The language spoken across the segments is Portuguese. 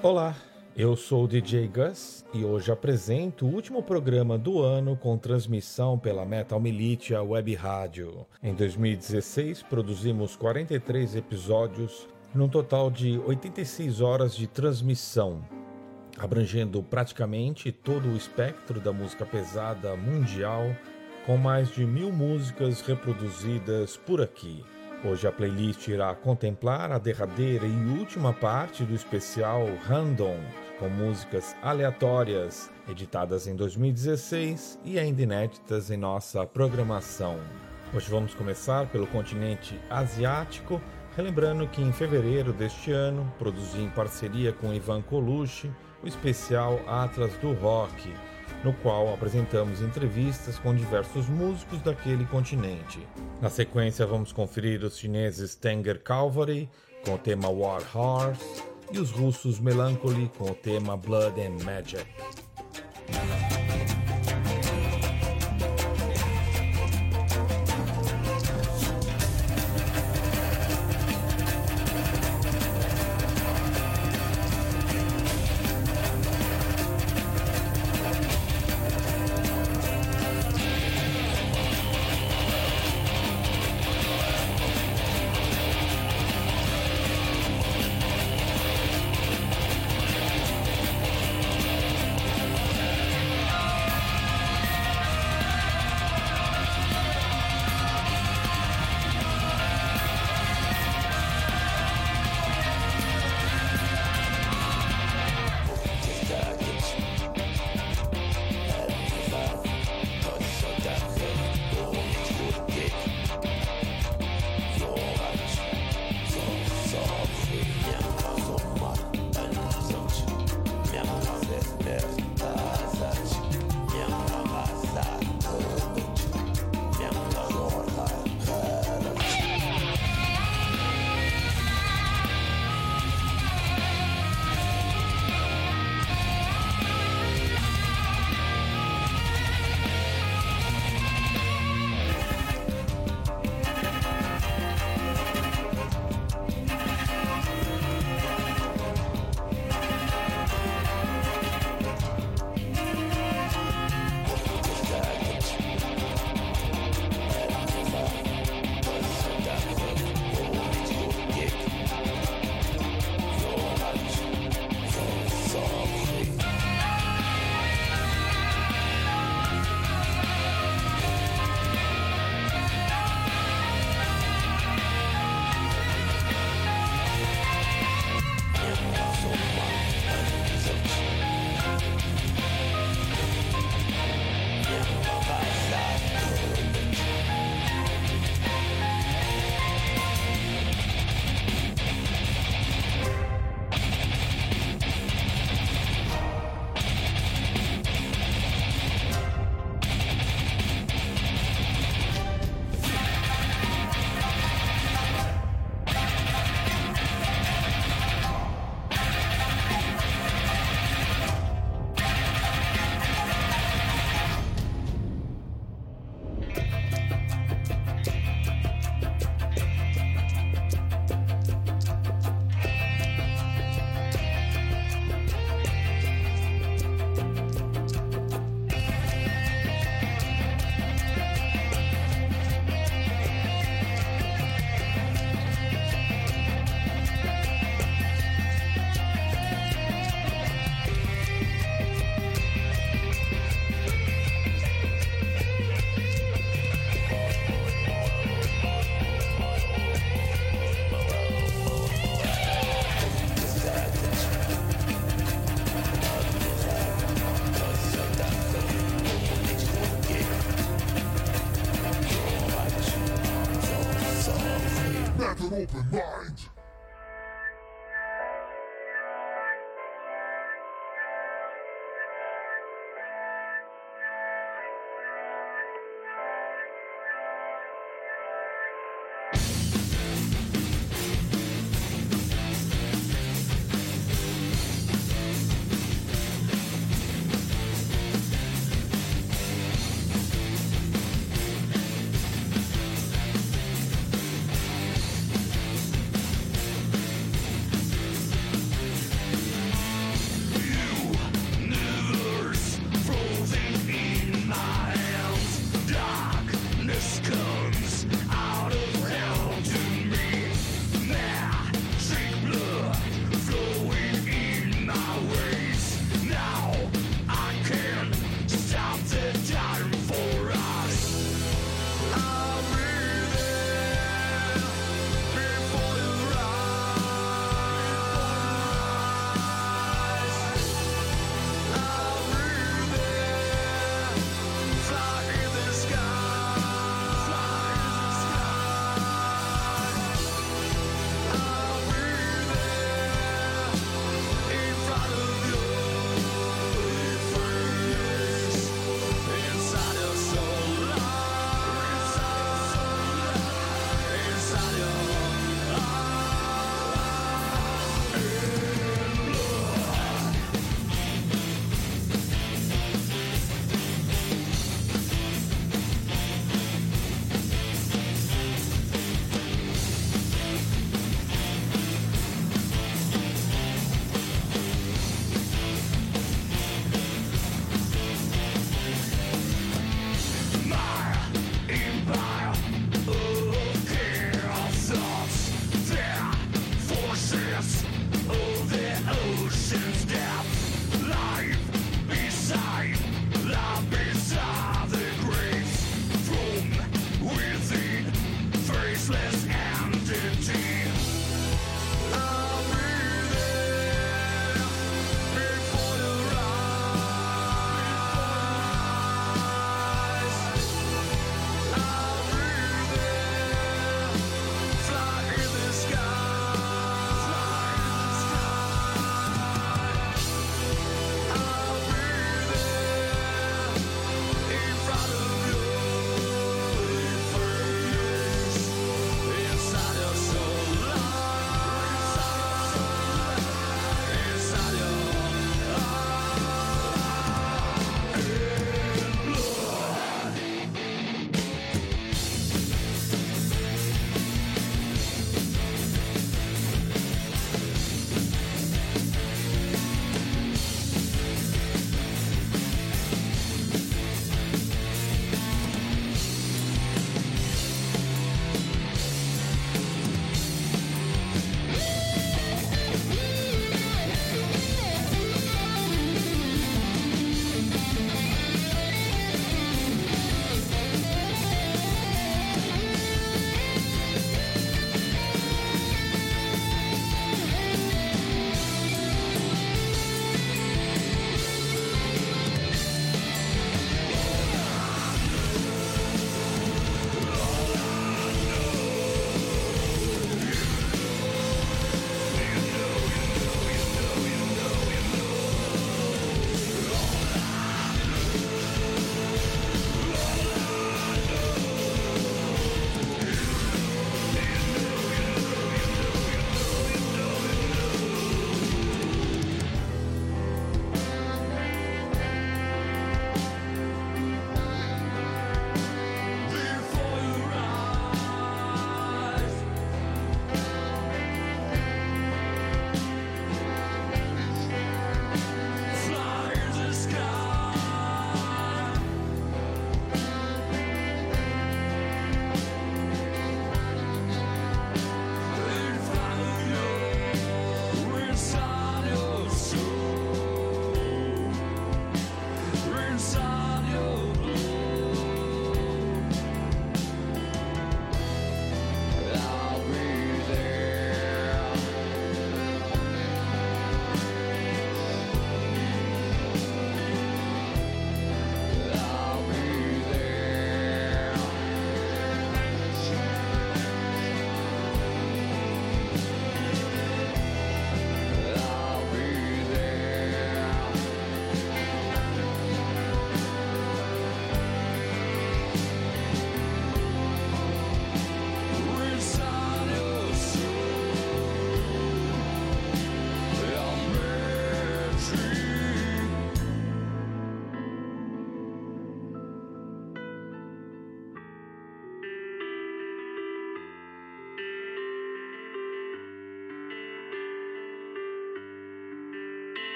Olá, eu sou o DJ Gus e hoje apresento o último programa do ano com transmissão pela Metal Militia Web Rádio. Em 2016, produzimos 43 episódios, num total de 86 horas de transmissão, abrangendo praticamente todo o espectro da música pesada mundial, com mais de mil músicas reproduzidas por aqui. Hoje a playlist irá contemplar a derradeira e última parte do especial Random, com músicas aleatórias, editadas em 2016 e ainda inéditas em nossa programação. Hoje vamos começar pelo continente asiático, relembrando que em fevereiro deste ano produzi em parceria com Ivan Colucci o especial Atlas do Rock, no qual apresentamos entrevistas com diversos músicos daquele continente. Na sequência, vamos conferir os chineses Tanger Calvary com o tema War Horse e os russos Melancholy com o tema Blood and Magic.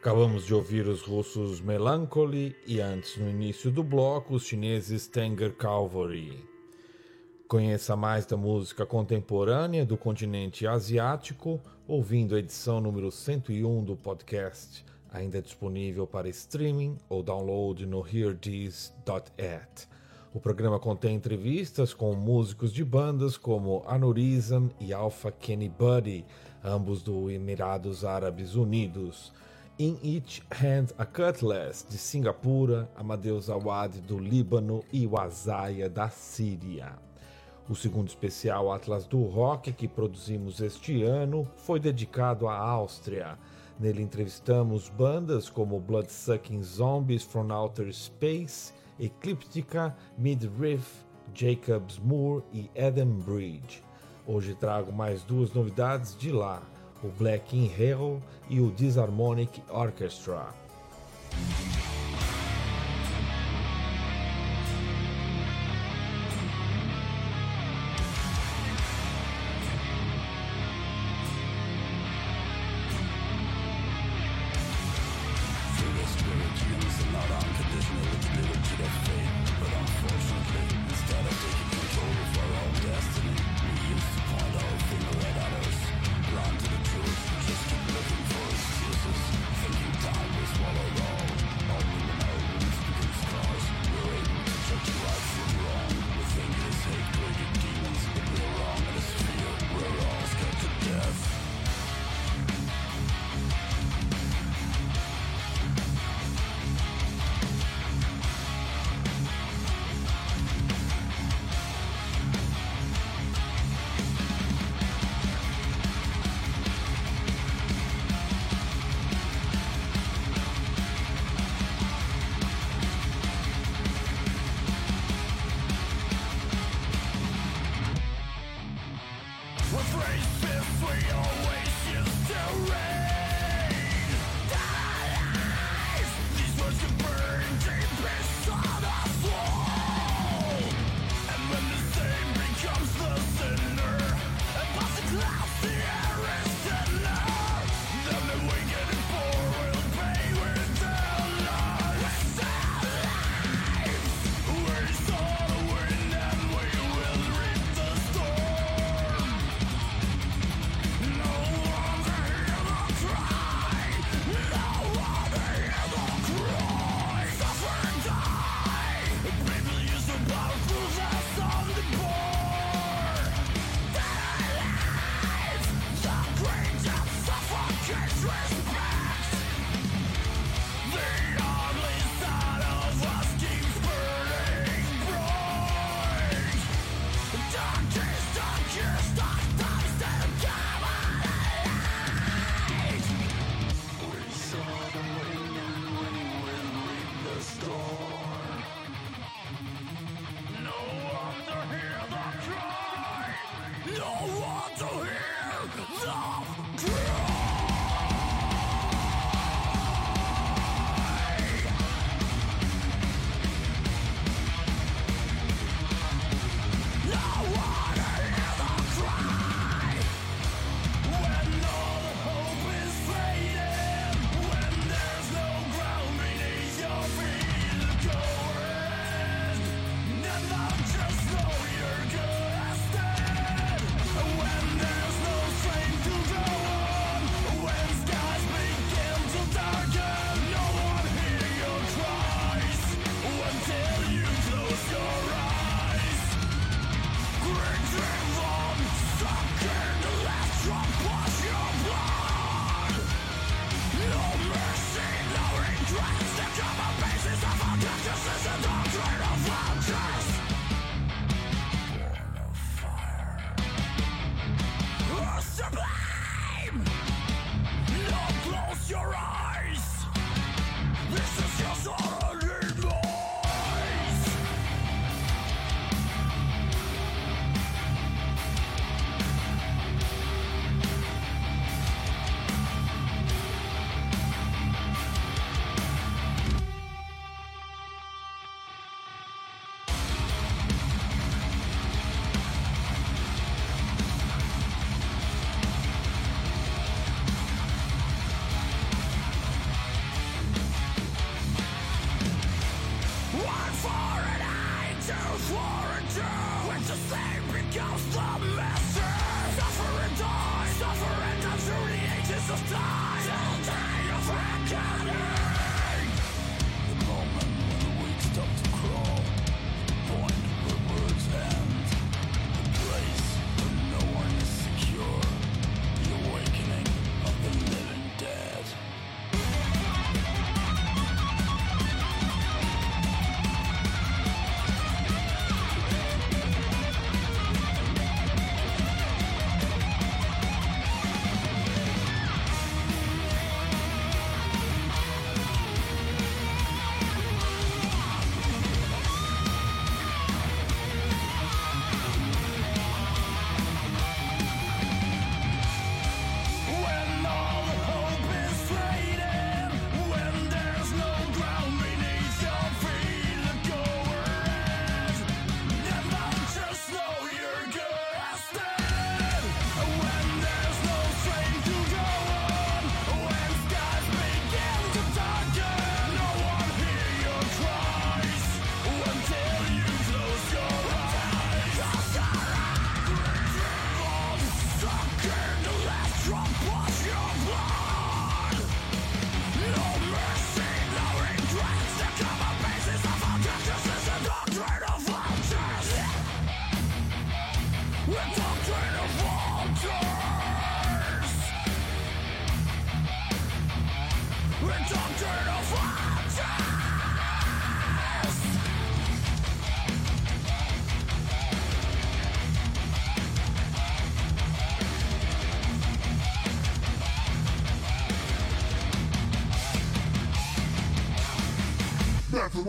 Acabamos de ouvir os russos Melancholy e antes, no início do bloco, os chineses Tanger Calvary. Conheça mais da música contemporânea do continente asiático ouvindo a edição número 101 do podcast, ainda disponível para streaming ou download no hearthis.at. O programa contém entrevistas com músicos de bandas como Anurism e Alpha Kenny Buddy, ambos do Emirados Árabes Unidos. In Each Hand a Cutlass, de Singapura, Amadeus Awad, do Líbano e Wazaia, da Síria. O segundo especial Atlas do Rock, que produzimos este ano, foi dedicado à Áustria. Nele entrevistamos bandas como Bloodsucking Zombies from Outer Space, Ecliptica, Midriff, Jacobs Moore e Eden Bridge. Hoje trago mais duas novidades de lá o Black in Hell e o Disharmonic Orchestra.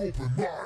Open mind.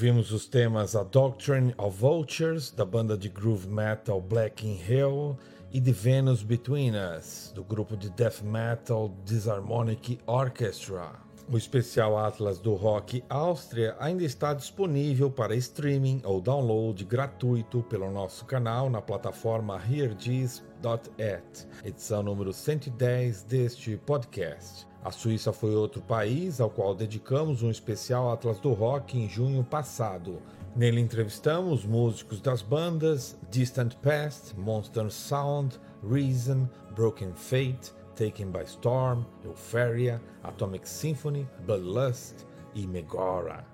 Ouvimos os temas A Doctrine of Vultures, da banda de groove metal Black in Hell, e The Venus Between Us, do grupo de death metal Disharmonic Orchestra. O especial Atlas do Rock Áustria ainda está disponível para streaming ou download gratuito pelo nosso canal na plataforma hearthis.at, edição número 110 deste podcast. A Suíça foi outro país ao qual dedicamos um especial Atlas do Rock em junho passado. Nele entrevistamos músicos das bandas Distant Past, Monster Sound, Reason, Broken Fate, Taken by Storm, Euphoria, Atomic Symphony, Bloodlust e Megora.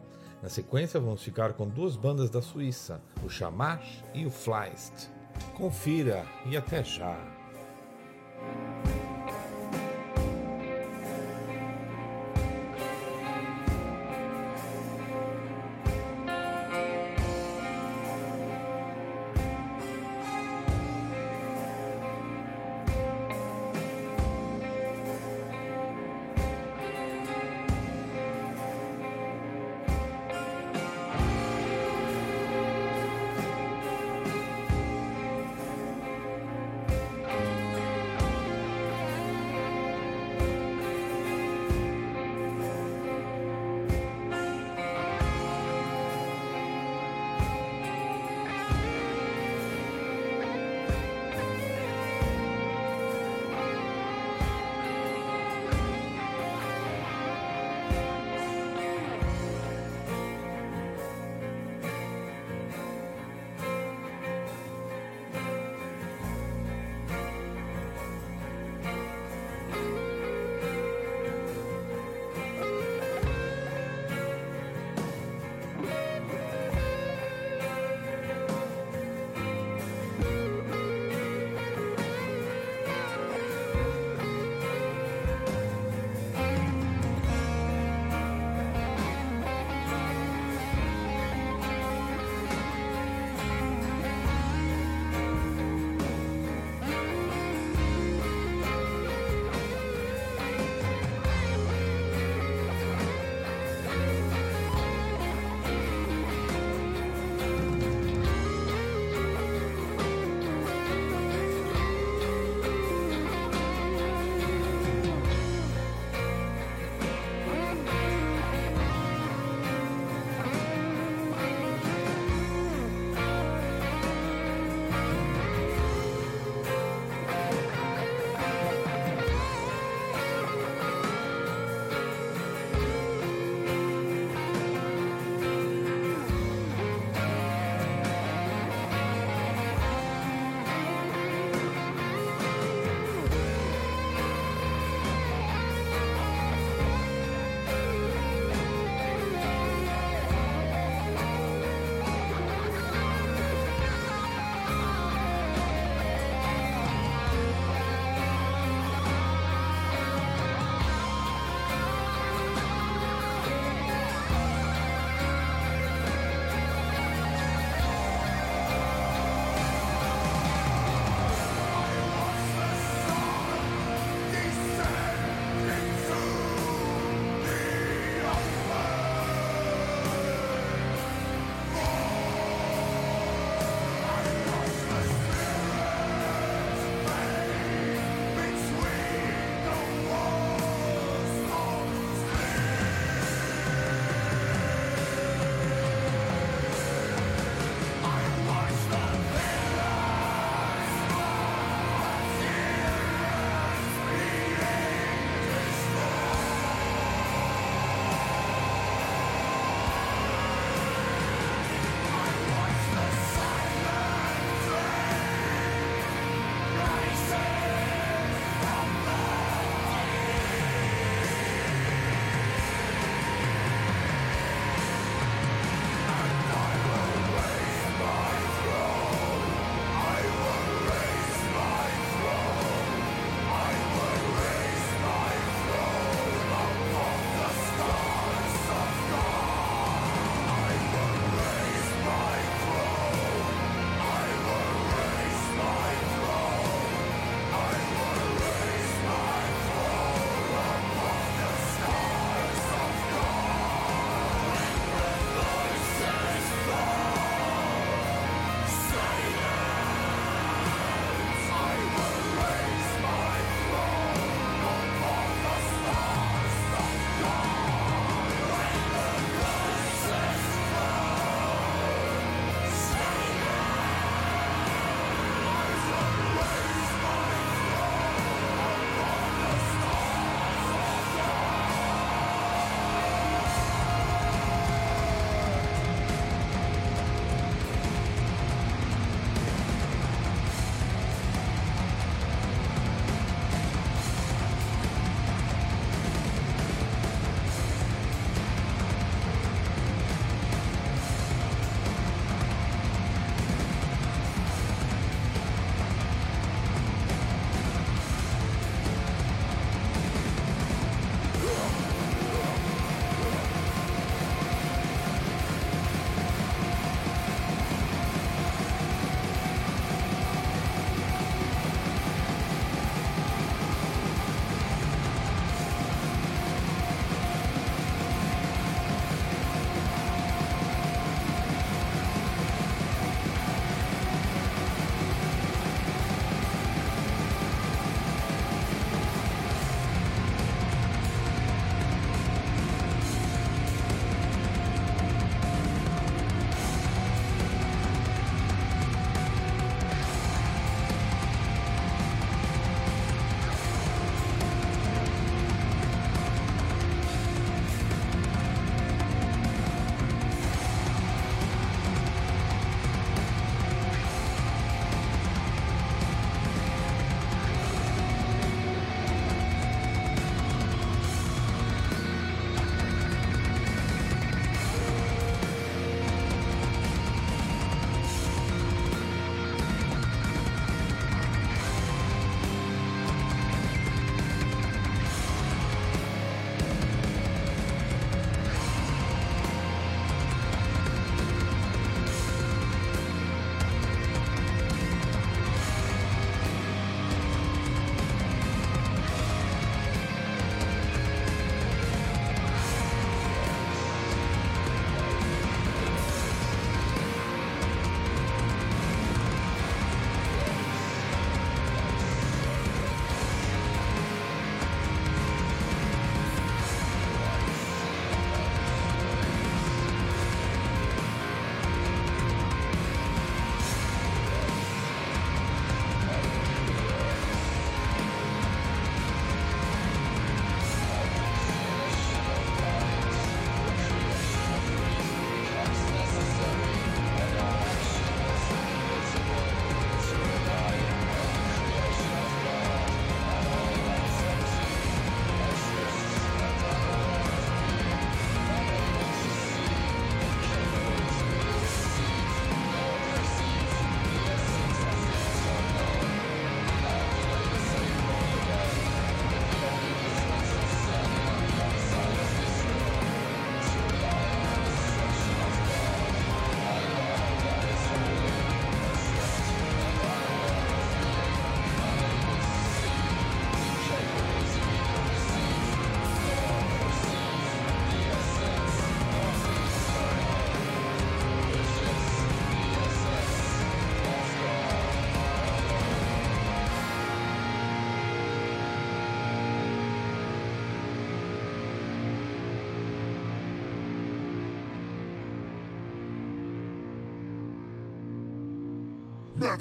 Na sequência, vamos ficar com duas bandas da Suíça, o Shamash e o Fleist. Confira e até já!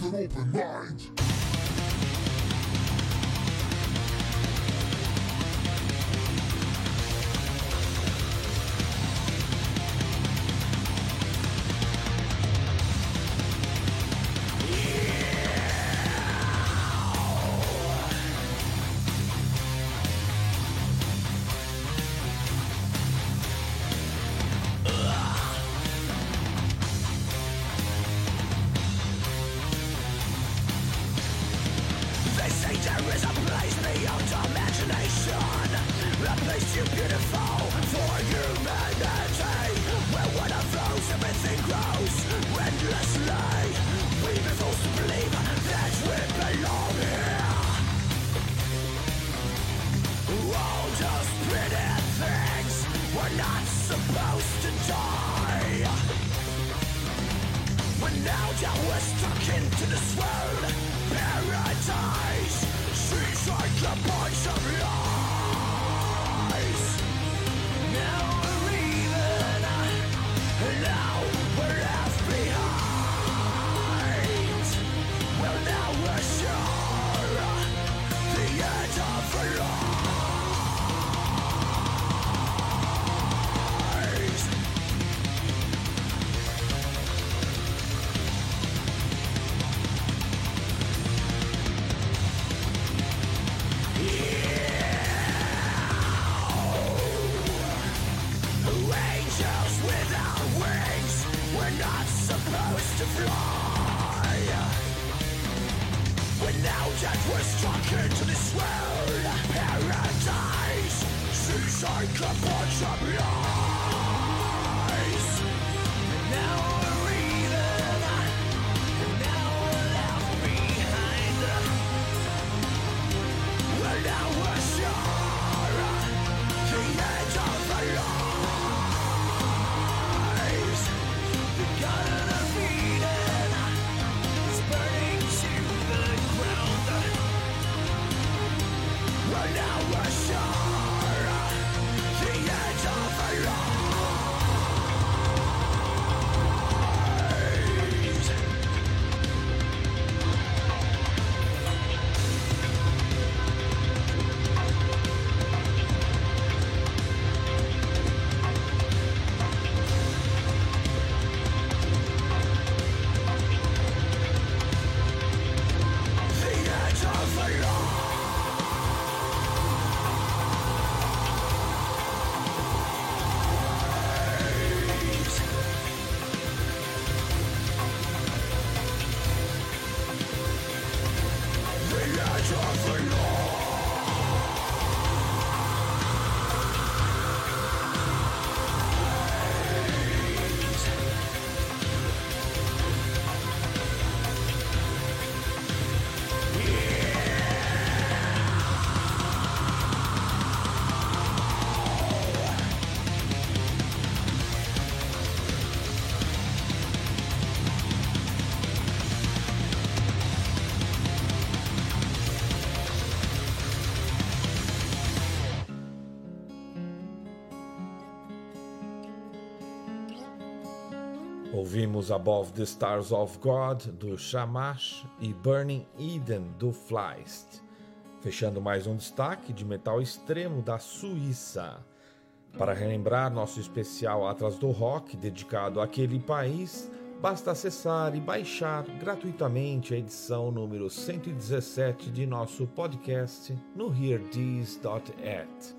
Never open mind. Ouvimos Above the Stars of God, do Shamash, e Burning Eden, do Flyst. Fechando mais um destaque de metal extremo da Suíça. Para relembrar nosso especial Atlas do Rock, dedicado àquele país, basta acessar e baixar gratuitamente a edição número 117 de nosso podcast no hearthis.at.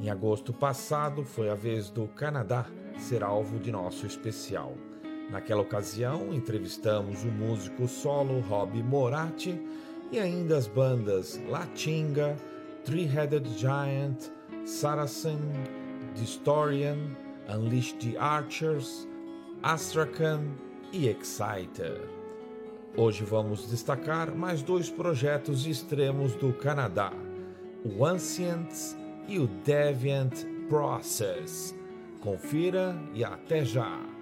Em agosto passado, foi a vez do Canadá ser alvo de nosso especial. Naquela ocasião, entrevistamos o músico solo Rob Moratti e ainda as bandas Latinga, Three-Headed Giant, Saracen, Distorian, Unleash the Archers, Astrakhan e Exciter. Hoje vamos destacar mais dois projetos extremos do Canadá, o Ancients e o Deviant Process. Confira e até já!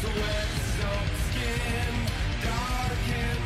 Sweat-soaked skin? Darkened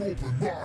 open mind.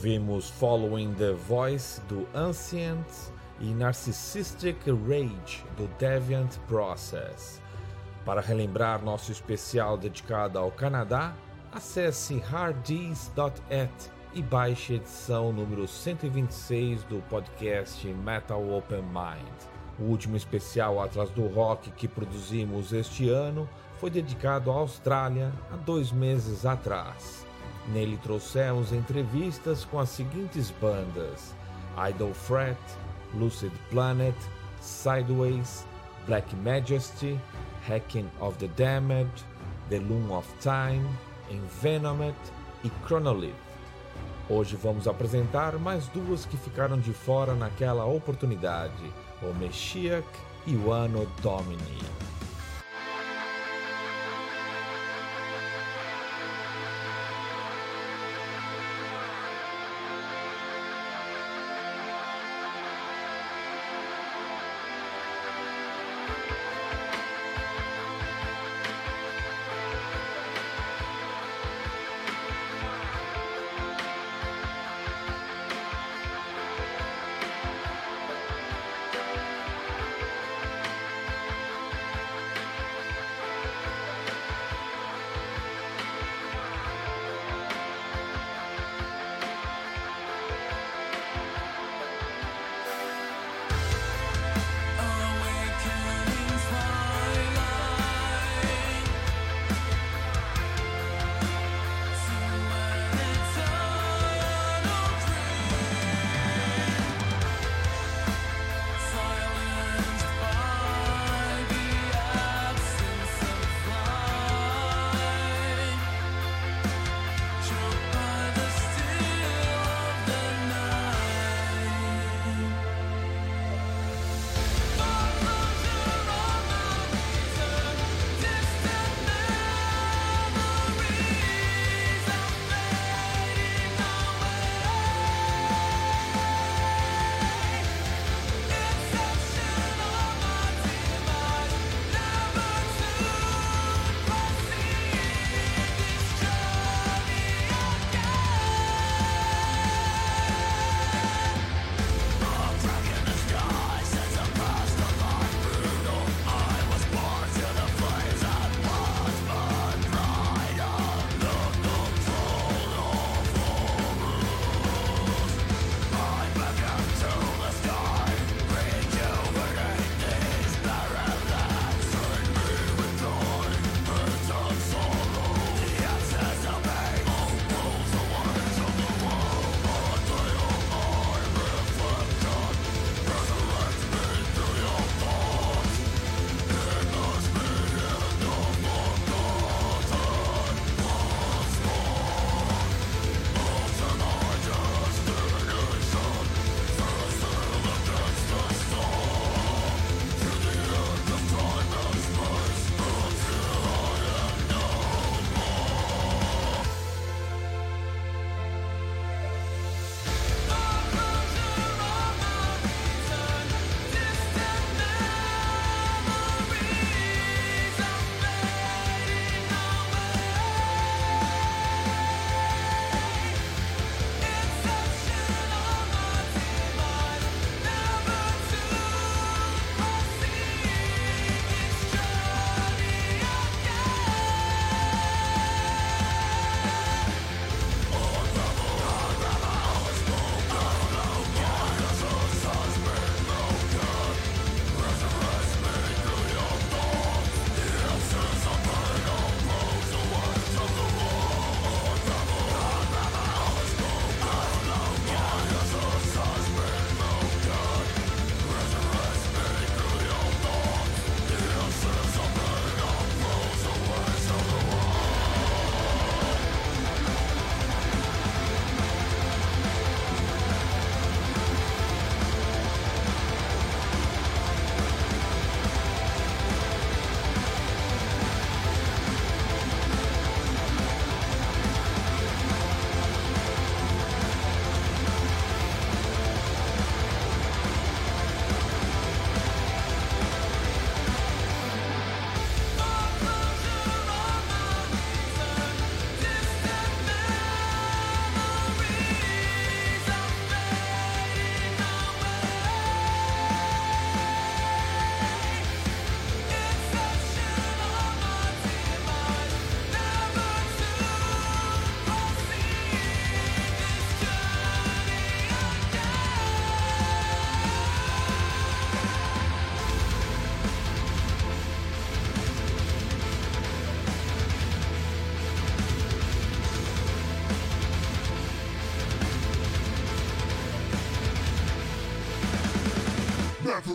Ouvimos Following the Voice do Ancient e Narcissistic Rage do Deviant Process. Para relembrar nosso especial dedicado ao Canadá, acesse hardees.et e baixe a edição número 126 do podcast Metal Open Mind. O último especial atrás do rock que produzimos este ano foi dedicado à Austrália há dois meses atrás. Nele trouxemos entrevistas com as seguintes bandas: Idle Fret, Lucid Planet, Sideways, Black Majesty, Hacking of the Damned, The Loom of Time, Envenomed e Chronolith. Hoje vamos apresentar mais duas que ficaram de fora naquela oportunidade, o Meshiach e o Anno Domini.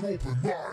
open. up.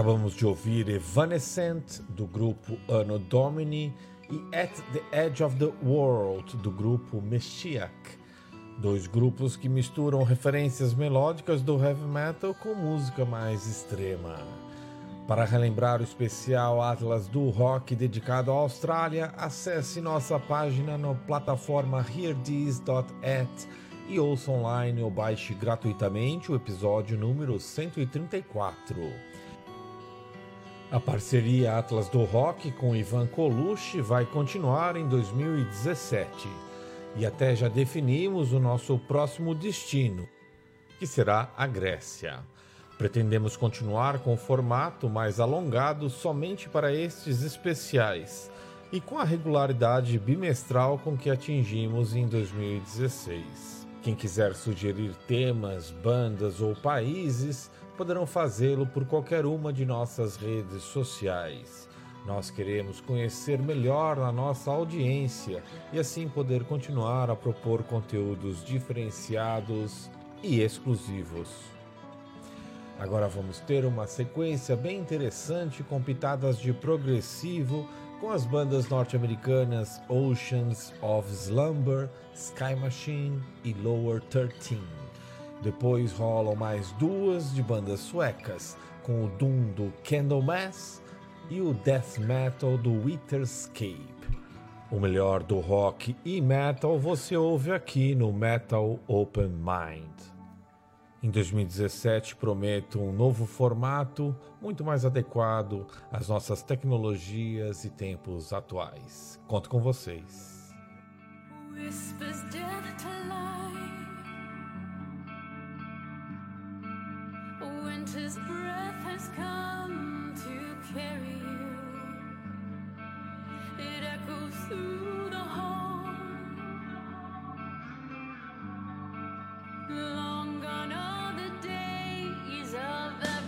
Acabamos de ouvir Evanescent do grupo Anno Domini e At the Edge of the World do grupo Meshiach, dois grupos que misturam referências melódicas do heavy metal com música mais extrema. Para relembrar o especial Atlas do Rock dedicado à Austrália, acesse nossa página na plataforma hearthis.at e ouça online ou baixe gratuitamente o episódio número 134. A parceria Atlas do Rock com Ivan Colucci vai continuar em 2017 e até já definimos o nosso próximo destino, que será a Grécia. Pretendemos continuar com o formato mais alongado somente para estes especiais e com a regularidade bimestral com que atingimos em 2016. Quem quiser sugerir temas, bandas ou países poderão fazê-lo por qualquer uma de nossas redes sociais. Nós queremos conhecer melhor a nossa audiência e assim poder continuar a propor conteúdos diferenciados e exclusivos. Agora vamos ter uma sequência bem interessante com pitadas de progressivo com as bandas norte-americanas Oceans of Slumber, Sky Machine e Lower 13. Depois rolam mais duas de bandas suecas, com o Doom do Candlemass e o Death Metal do Witherscape. O melhor do rock e metal você ouve aqui no Metal Open Mind. Em 2017, prometo um novo formato muito mais adequado às nossas tecnologias e tempos atuais. Conto com vocês. Whispers Winter's breath has come to carry you. It echoes through the hall. Long gone are the days of everything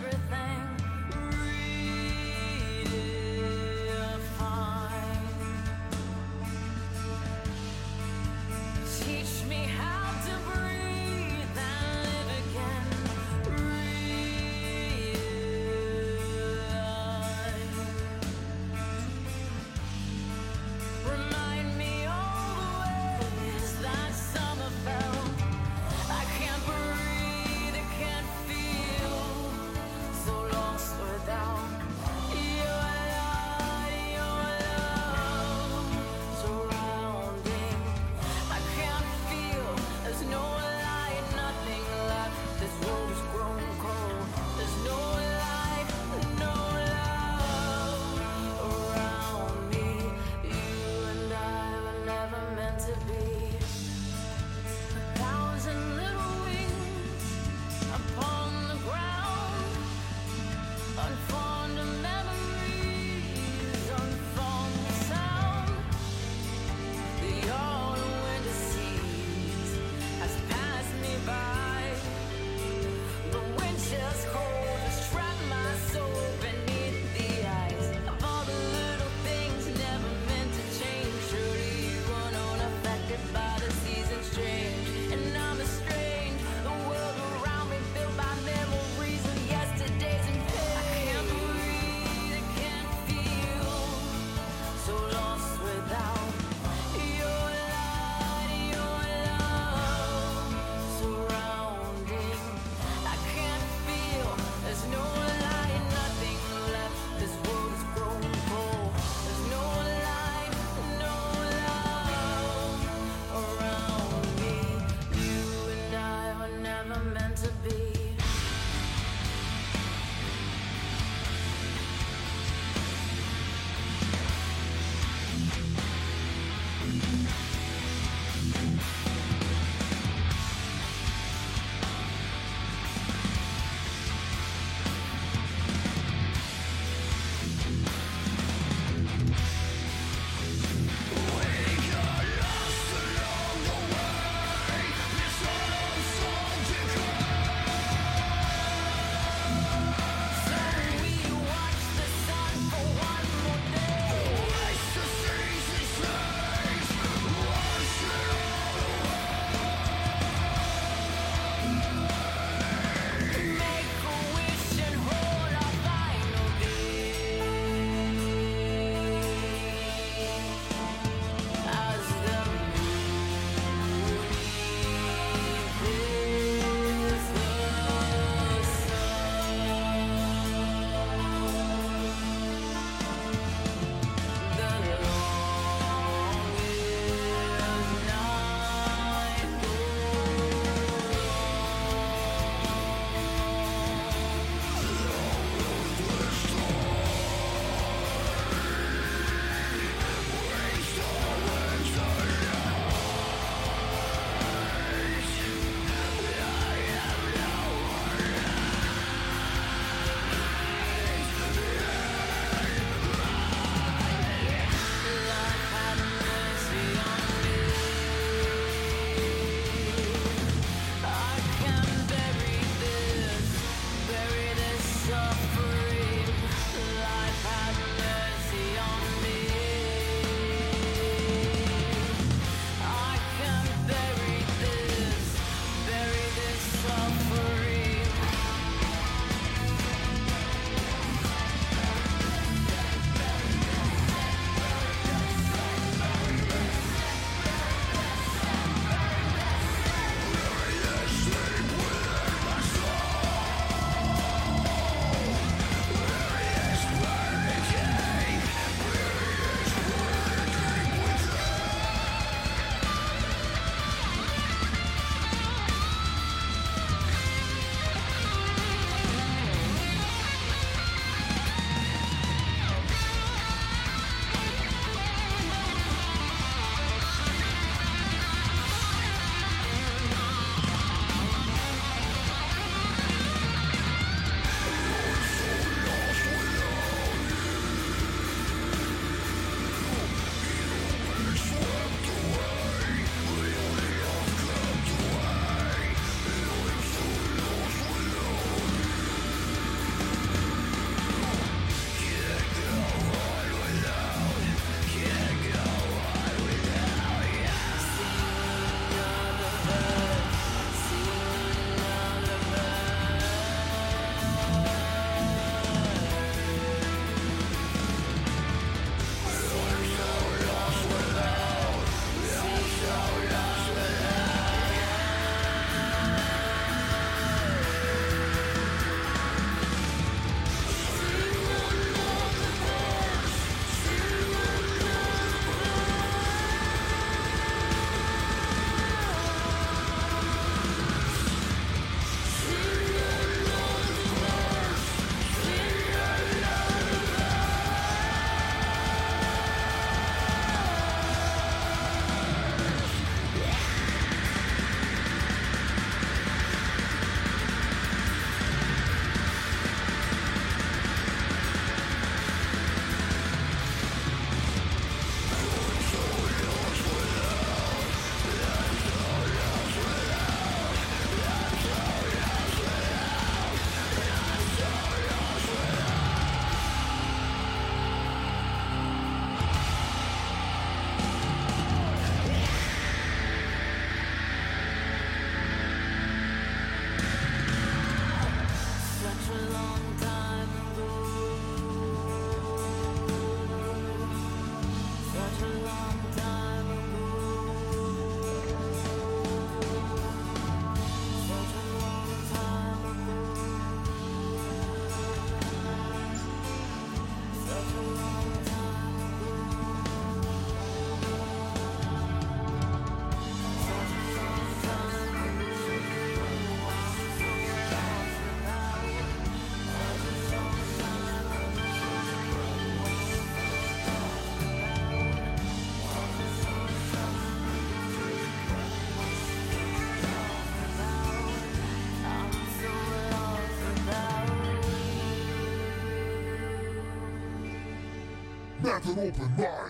An open mind.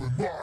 Open mind.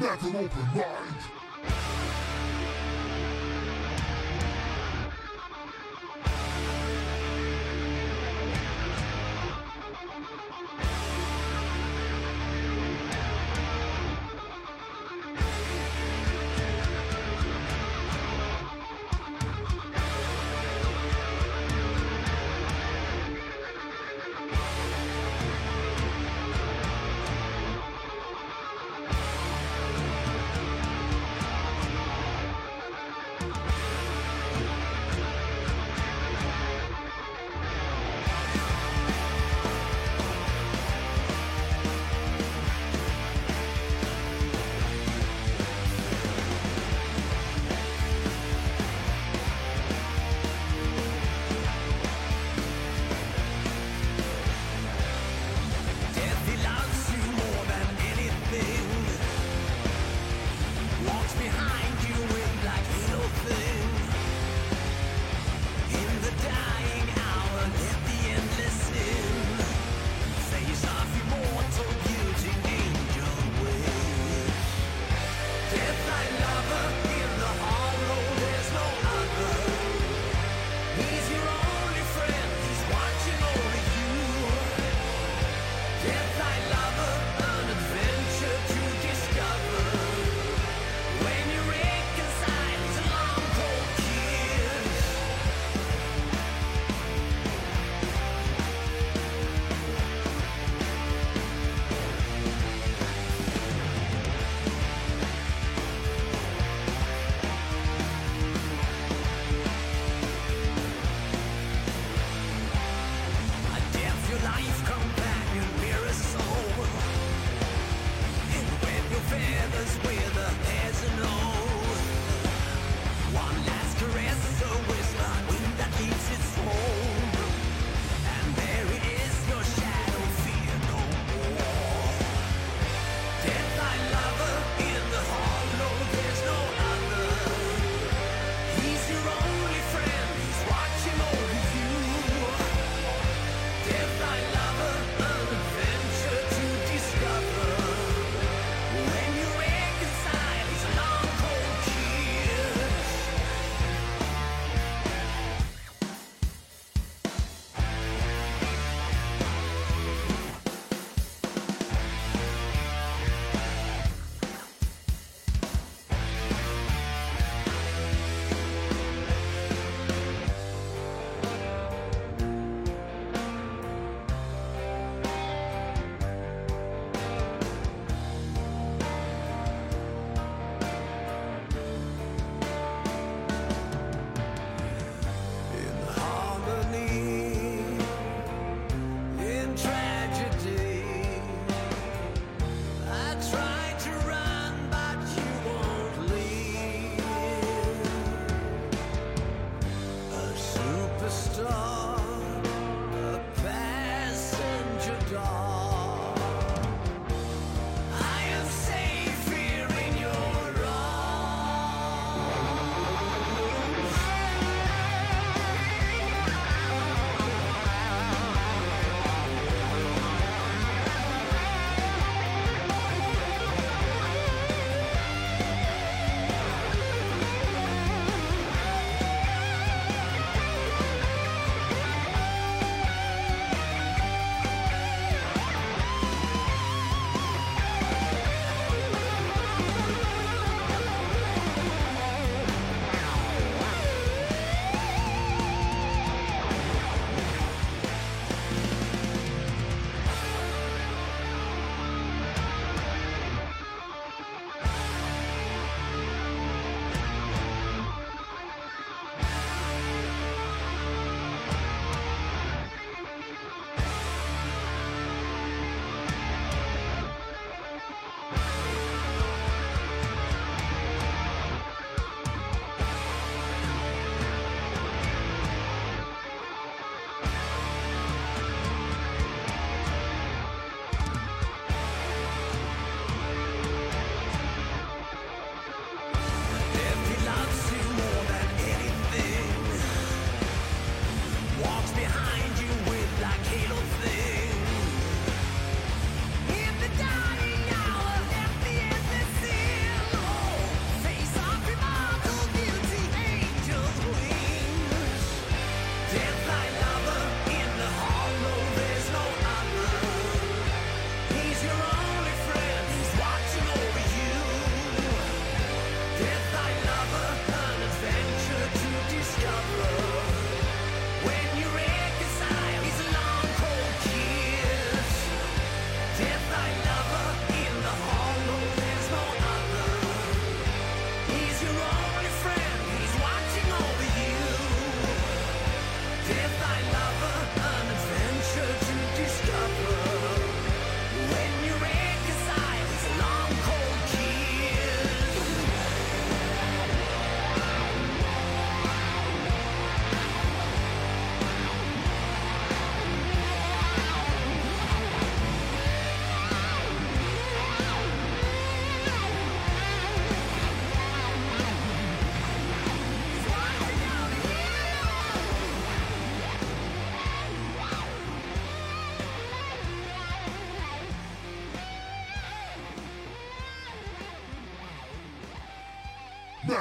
Have an open mind.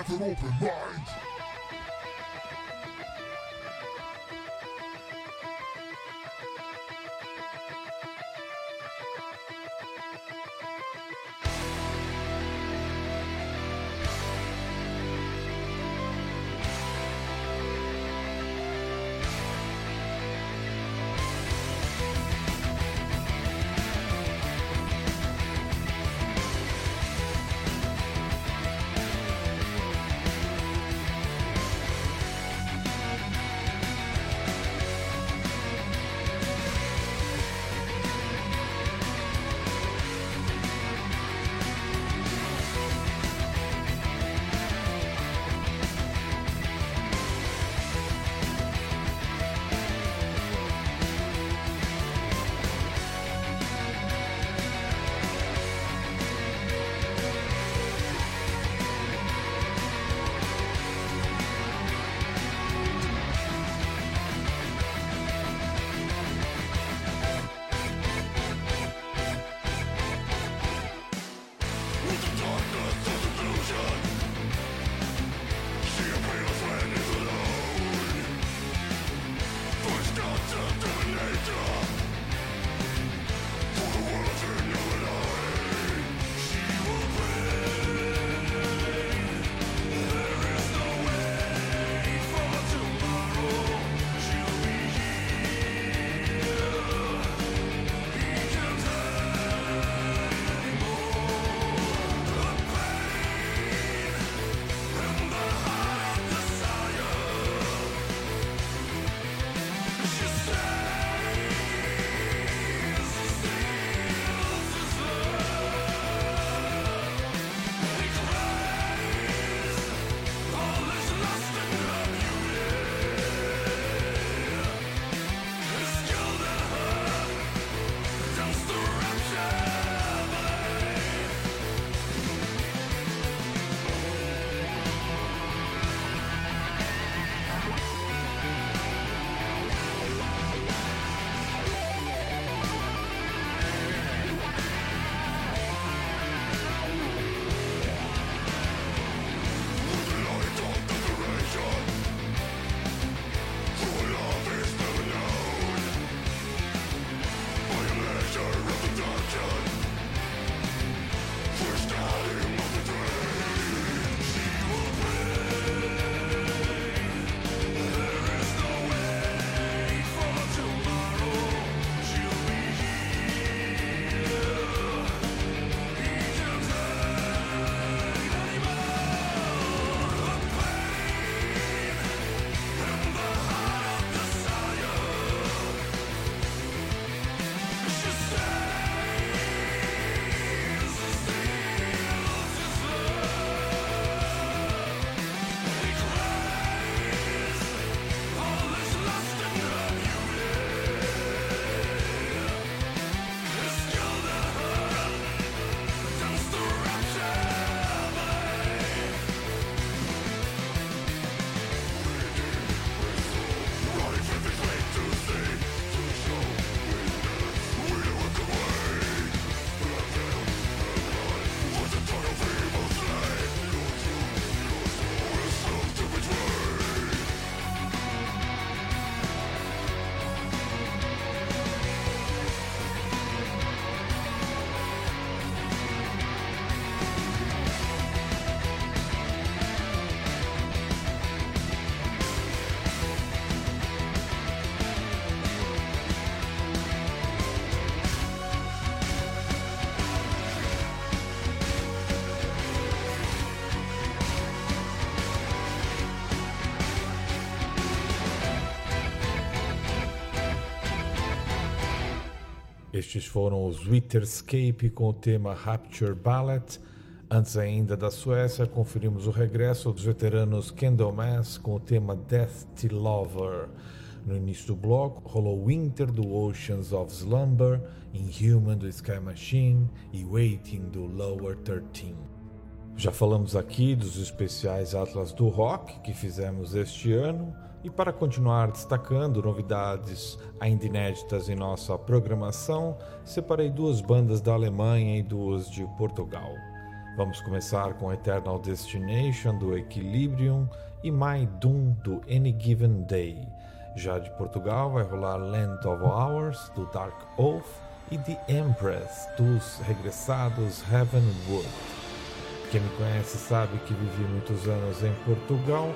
Never open mind. Estes foram os Witterscape com o tema Rapture Ballet. Antes ainda da Suécia, conferimos o regresso dos veteranos Candlemass com o tema Death to Lover. No início do bloco, rolou Winter do Oceans of Slumber, Inhuman do Sky Machine e Waiting do Lower 13. Já falamos aqui dos especiais Atlas do Rock que fizemos este ano. E para continuar destacando novidades ainda inéditas em nossa programação, separei duas bandas da Alemanha e duas de Portugal. Vamos começar com Eternal Destination do Equilibrium e My Doom do Any Given Day. Já de Portugal vai rolar Land of Hours do Dark Oath e The Empress dos regressados Heavenwood. Quem me conhece sabe que vivi muitos anos em Portugal,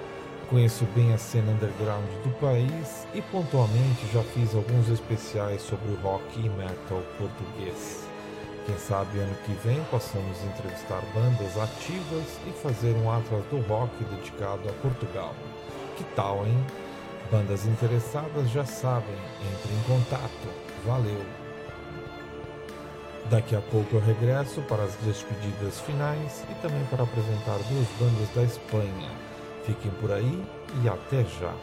conheço bem a cena underground do país e pontualmente já fiz alguns especiais sobre o rock e metal português. Quem sabe ano que vem possamos entrevistar bandas ativas e fazer um atlas do rock dedicado a Portugal. Que tal, hein? Bandas interessadas já sabem, entre em contato. Valeu! Daqui a pouco eu regresso para as despedidas finais e também para apresentar duas bandas da Espanha. Fiquem por aí e até já!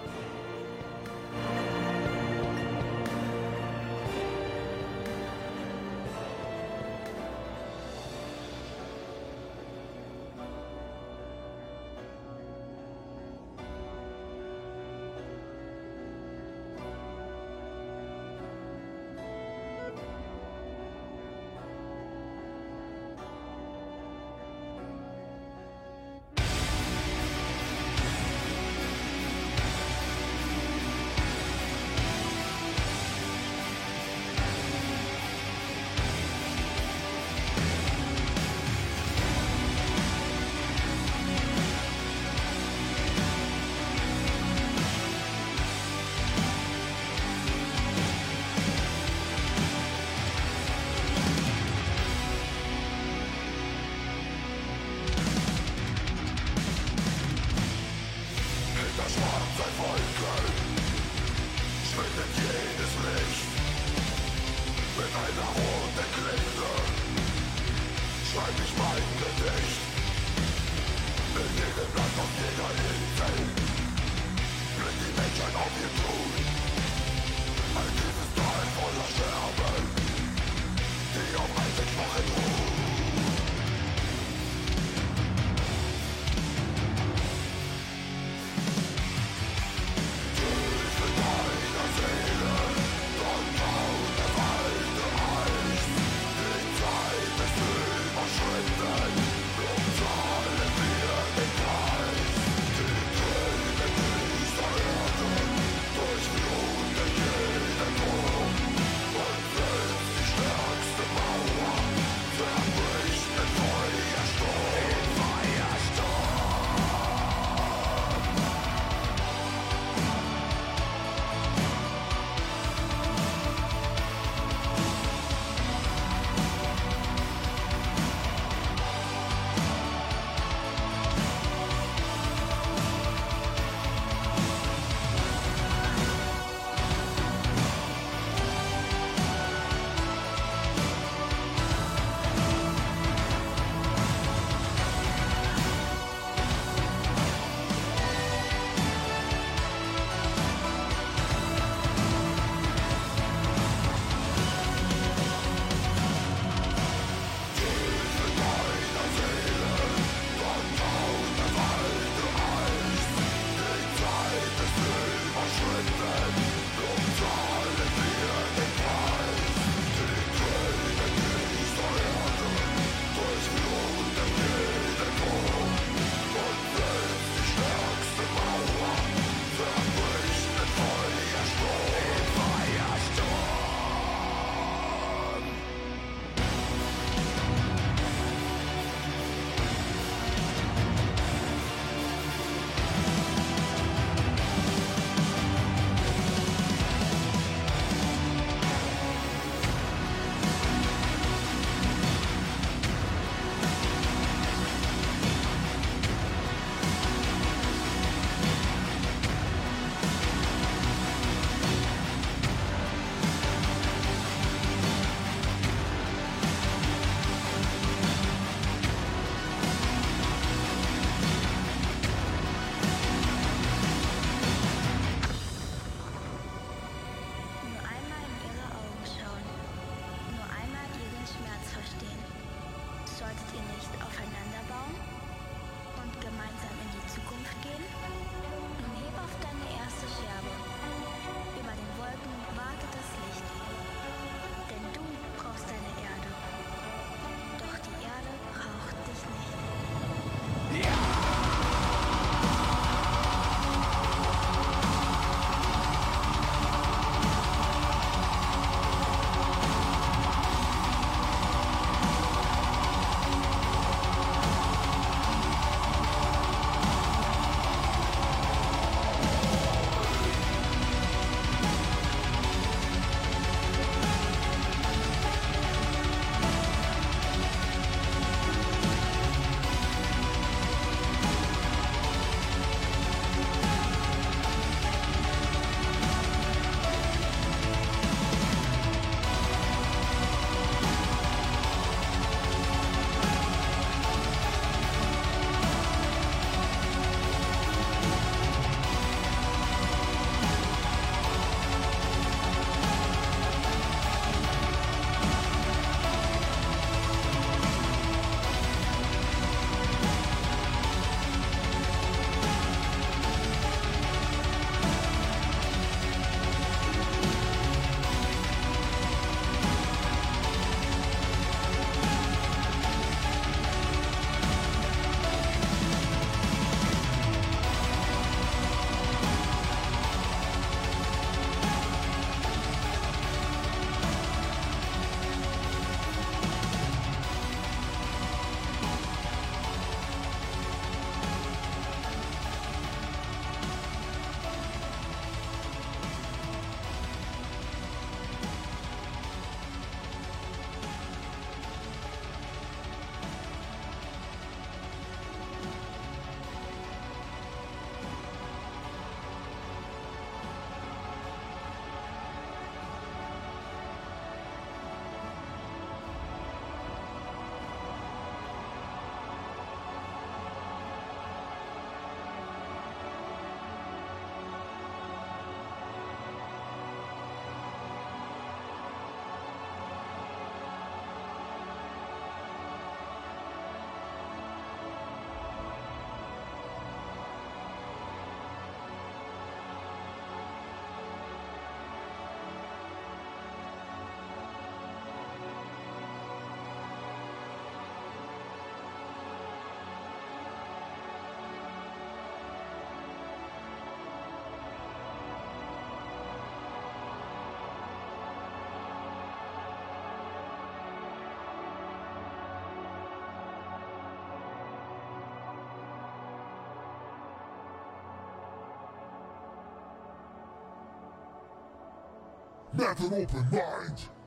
Never open mind. Never open mind.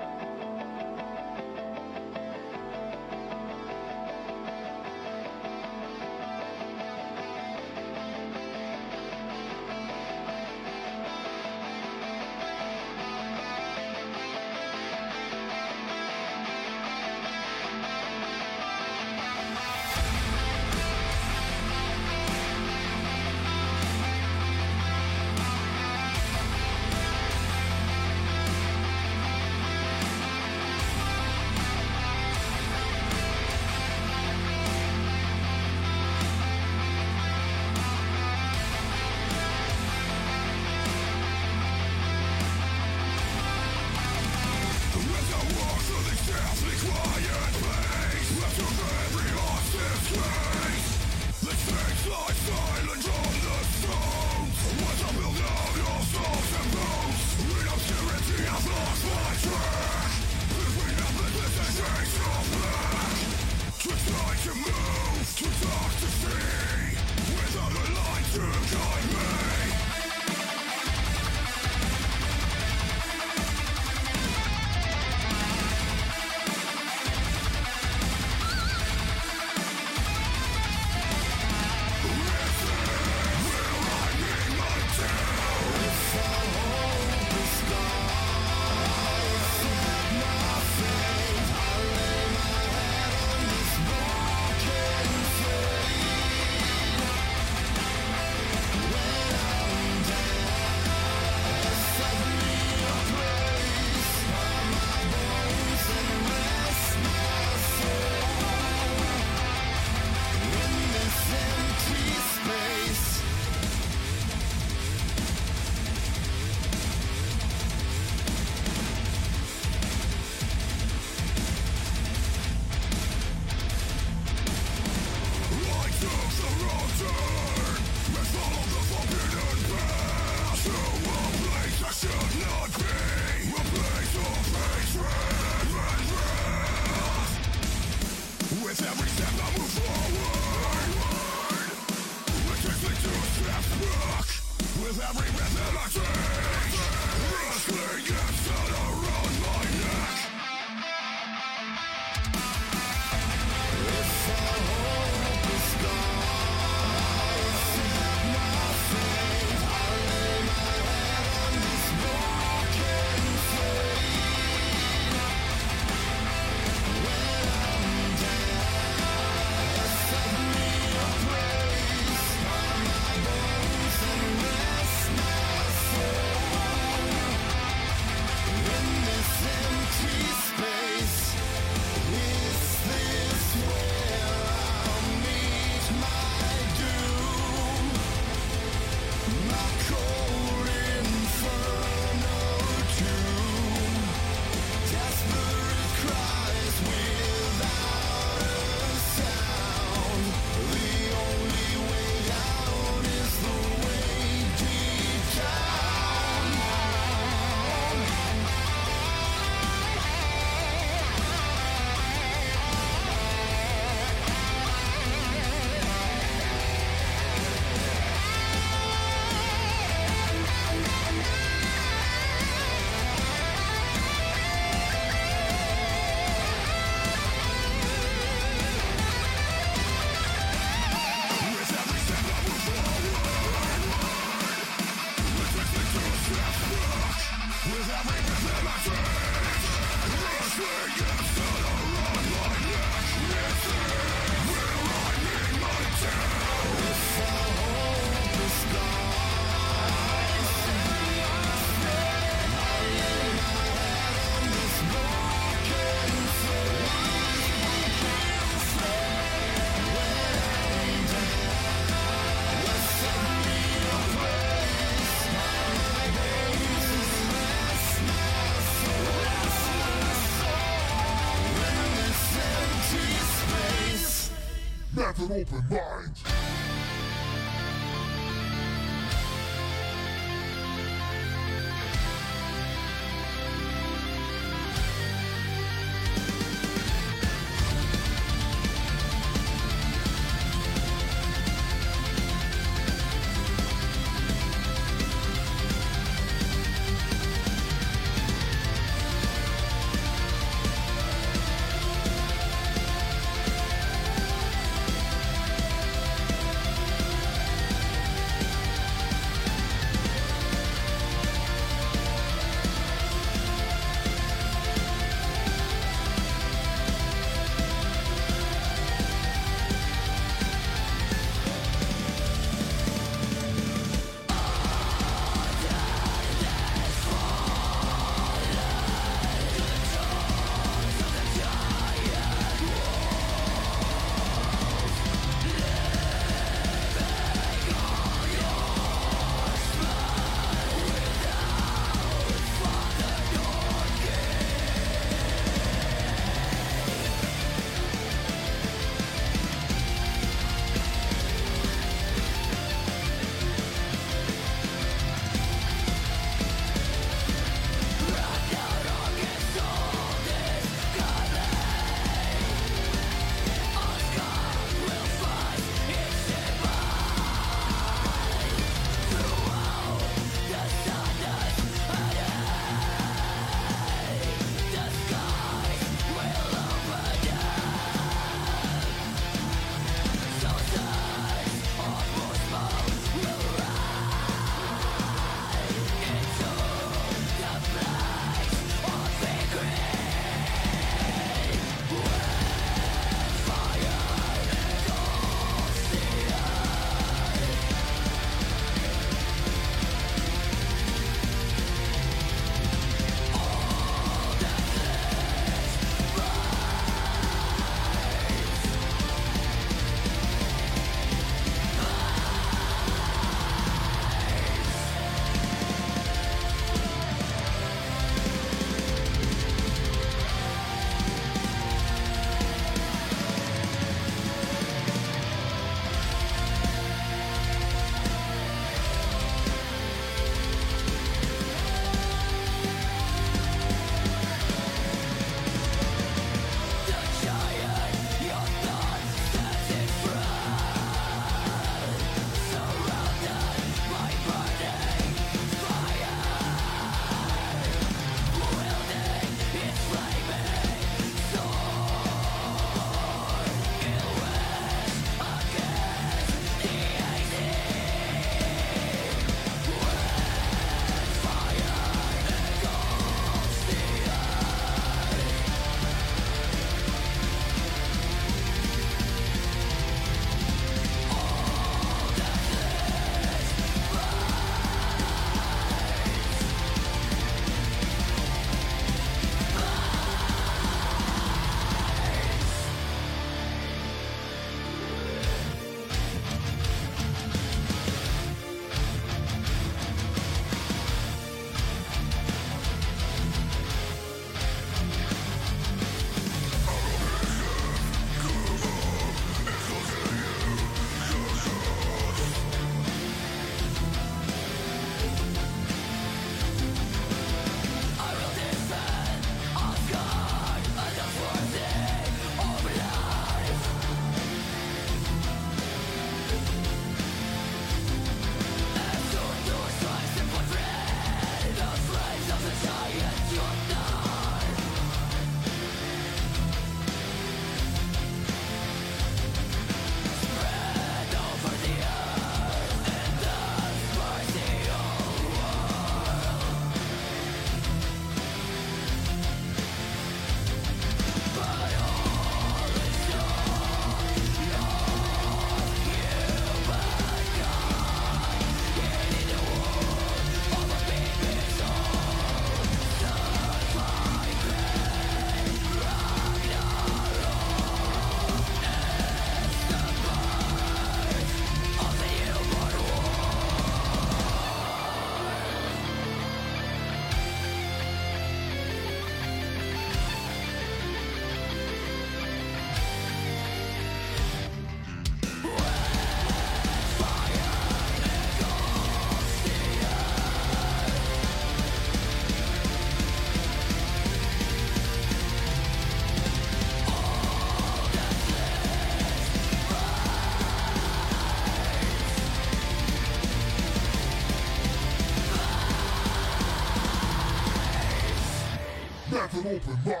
An open mind.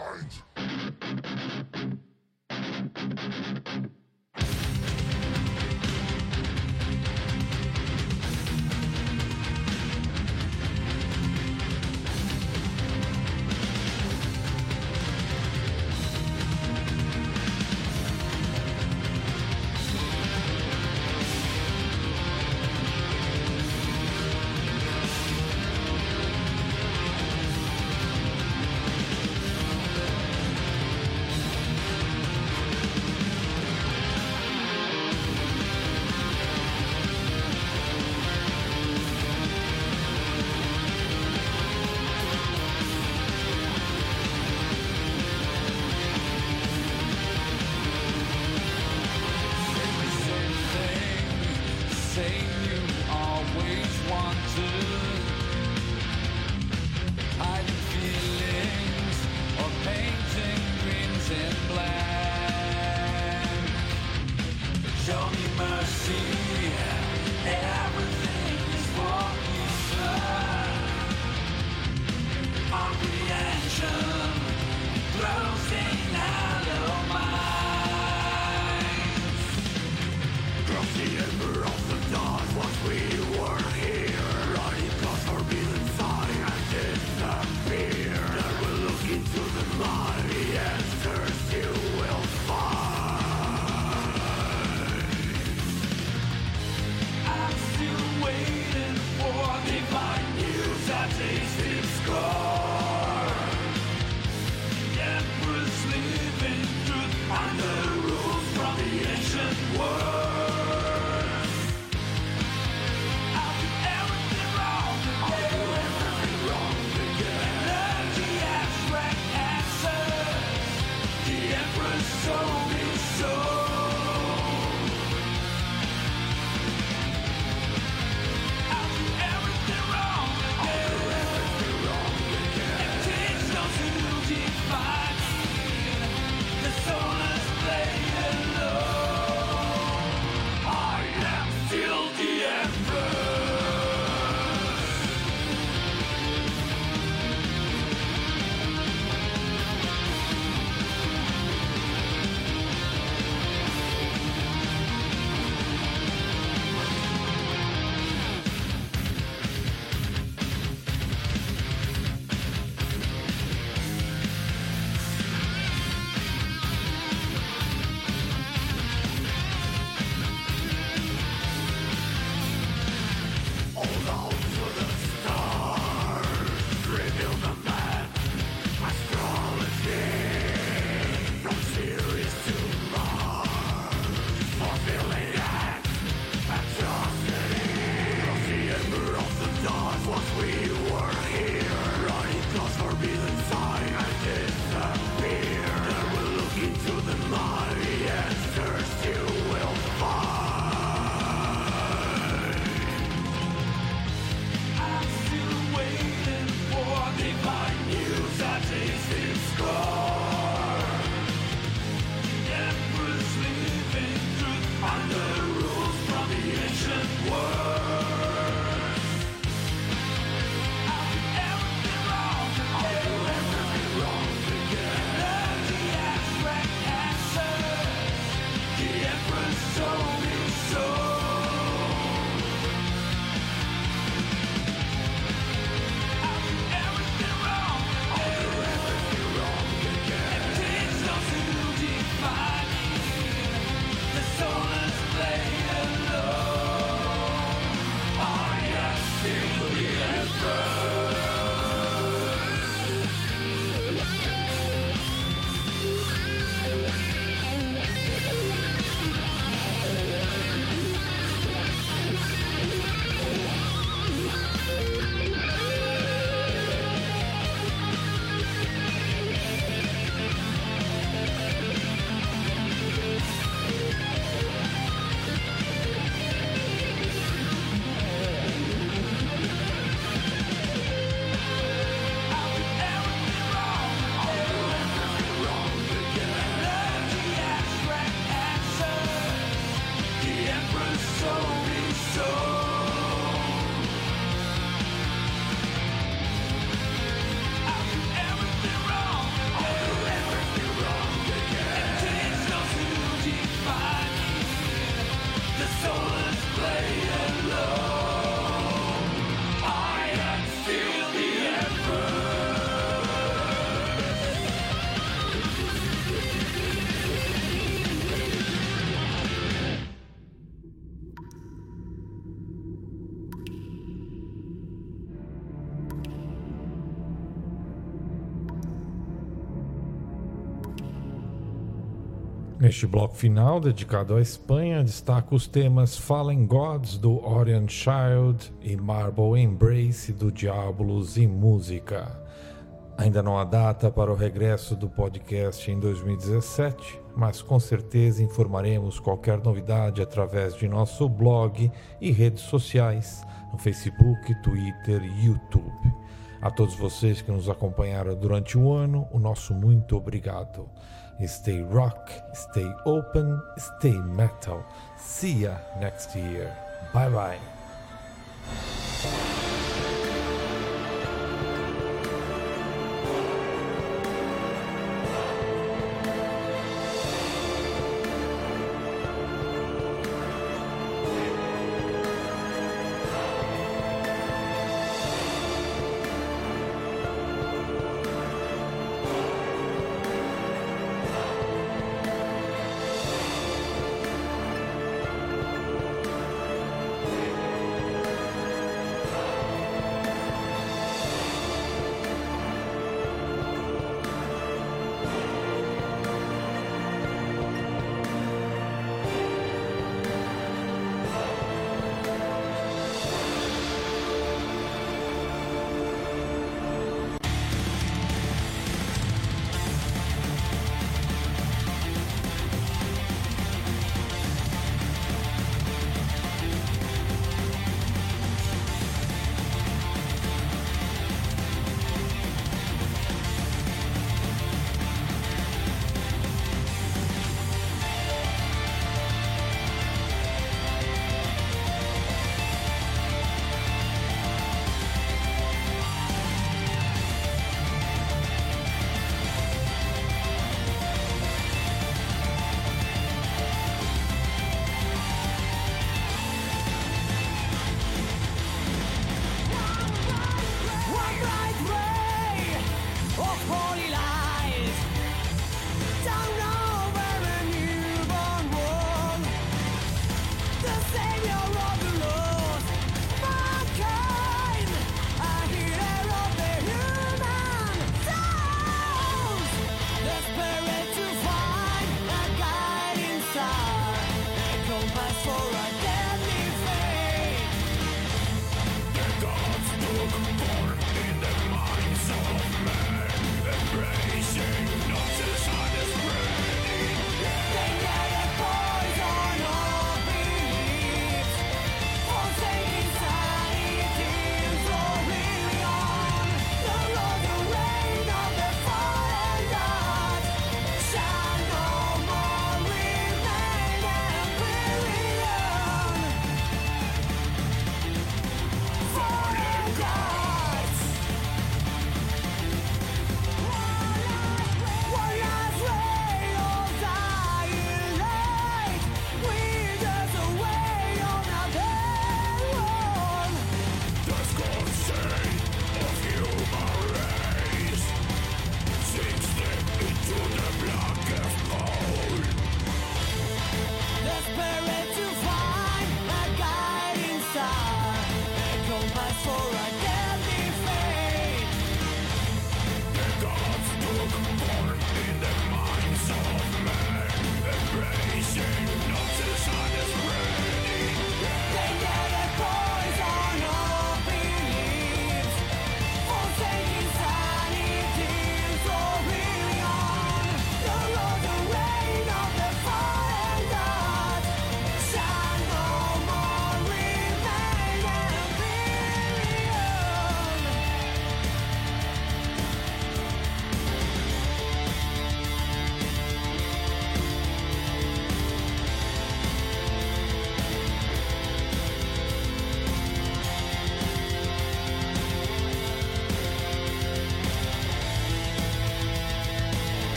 Neste bloco final, dedicado à Espanha, destaco os temas Fallen Gods do Orient Child e Marble Embrace do Diabolos em Música. Ainda não há data para o regresso do podcast em 2017, mas com certeza informaremos qualquer novidade através de nosso blog e redes sociais no Facebook, Twitter e YouTube. A todos vocês que nos acompanharam durante o ano, o nosso muito obrigado. Stay rock, stay open, stay metal. See ya next year. Bye bye.